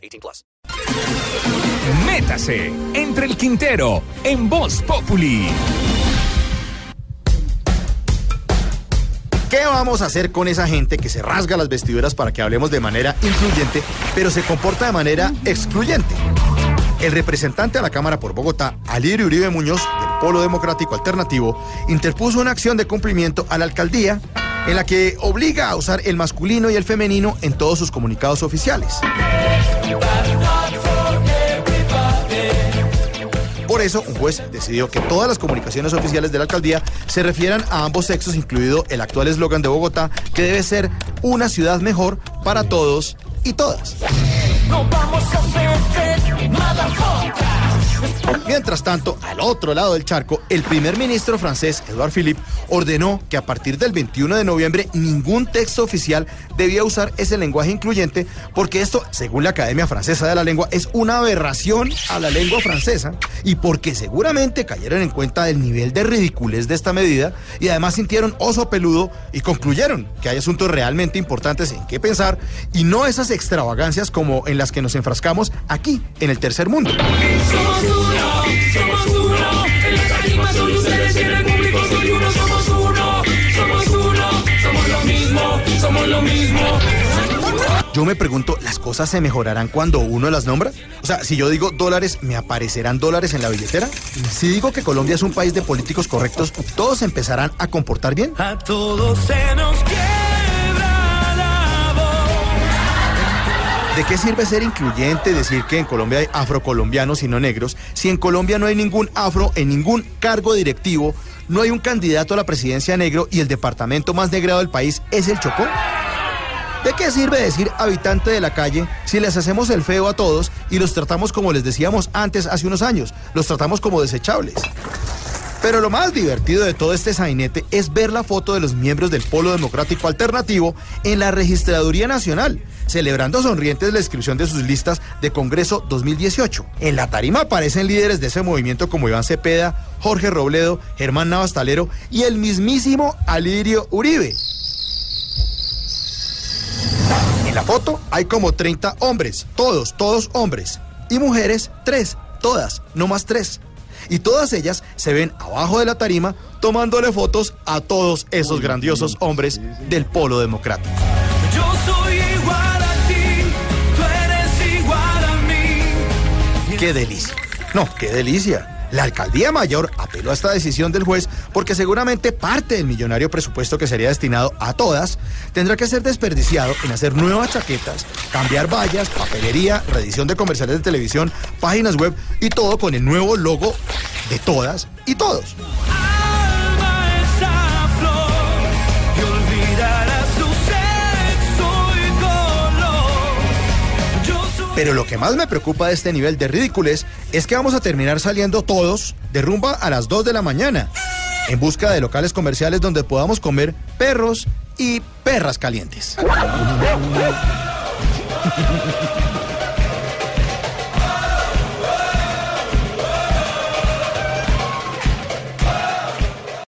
18 plus. Métase entre el Quintero en Voz Populi. ¿Qué vamos a hacer con esa gente que se rasga las vestiduras para que hablemos de manera incluyente, pero se comporta de manera excluyente? El representante a la Cámara por Bogotá, Alirio Uribe Muñoz, del Polo Democrático Alternativo, interpuso una acción de cumplimiento a la alcaldía en la que obliga a usar el masculino y el femenino en todos sus comunicados oficiales. Por eso, un juez decidió que todas las comunicaciones oficiales de la alcaldía se refieran a ambos sexos, incluido el actual eslogan de Bogotá, que debe ser una ciudad mejor para todos y todas. No vamos a hacer Mientras tanto, al otro lado del charco, el primer ministro francés, Edouard Philippe, ordenó que a partir del 21 de noviembre ningún texto oficial debía usar ese lenguaje incluyente, porque esto, según la Academia Francesa de la Lengua, es una aberración a la lengua francesa y porque seguramente cayeron en cuenta del nivel de ridiculez de esta medida y además sintieron oso peludo y concluyeron que hay asuntos realmente importantes en qué pensar y no esas extravagancias como en las que nos enfrascamos aquí, en el tercer mundo. Yo me pregunto, ¿las cosas se mejorarán cuando uno las nombra? O sea, si yo digo dólares, ¿me aparecerán dólares en la billetera? Si digo que Colombia es un país de políticos correctos, ¿todos empezarán a comportar bien? A todos se nos quiebra la voz. ¿De qué sirve ser incluyente, decir que en Colombia hay afrocolombianos y no negros, si en Colombia no hay ningún afro en ningún cargo directivo, no hay un candidato a la presidencia negro y el departamento más negrado del país es el Chocó? ¿De qué sirve decir habitante de la calle si les hacemos el feo a todos y los tratamos como les decíamos antes hace unos años? Los tratamos como desechables. Pero lo más divertido de todo este sainete es ver la foto de los miembros del Polo Democrático Alternativo en la Registraduría Nacional, celebrando sonrientes la inscripción de sus listas de Congreso 2018. En la tarima aparecen líderes de ese movimiento como Iván Cepeda, Jorge Robledo, Germán Navastalero y el mismísimo Alirio Uribe. En la foto hay como 30 hombres, todos, todos hombres. Y mujeres, tres, todas, no más tres. Y todas ellas se ven abajo de la tarima tomándole fotos a todos esos grandiosos hombres del polo democrático. Yo soy igual a ti, tú eres igual a mí. ¡Qué delicia! No, qué delicia. La alcaldía mayor apeló a esta decisión del juez porque seguramente parte del millonario presupuesto que sería destinado a todas tendrá que ser desperdiciado en hacer nuevas chaquetas, cambiar vallas, papelería, reedición de comerciales de televisión, páginas web y todo con el nuevo logo de todas y todos. Pero lo que más me preocupa de este nivel de ridiculez es que vamos a terminar saliendo todos de rumba a las 2 de la mañana en busca de locales comerciales donde podamos comer perros y perras calientes.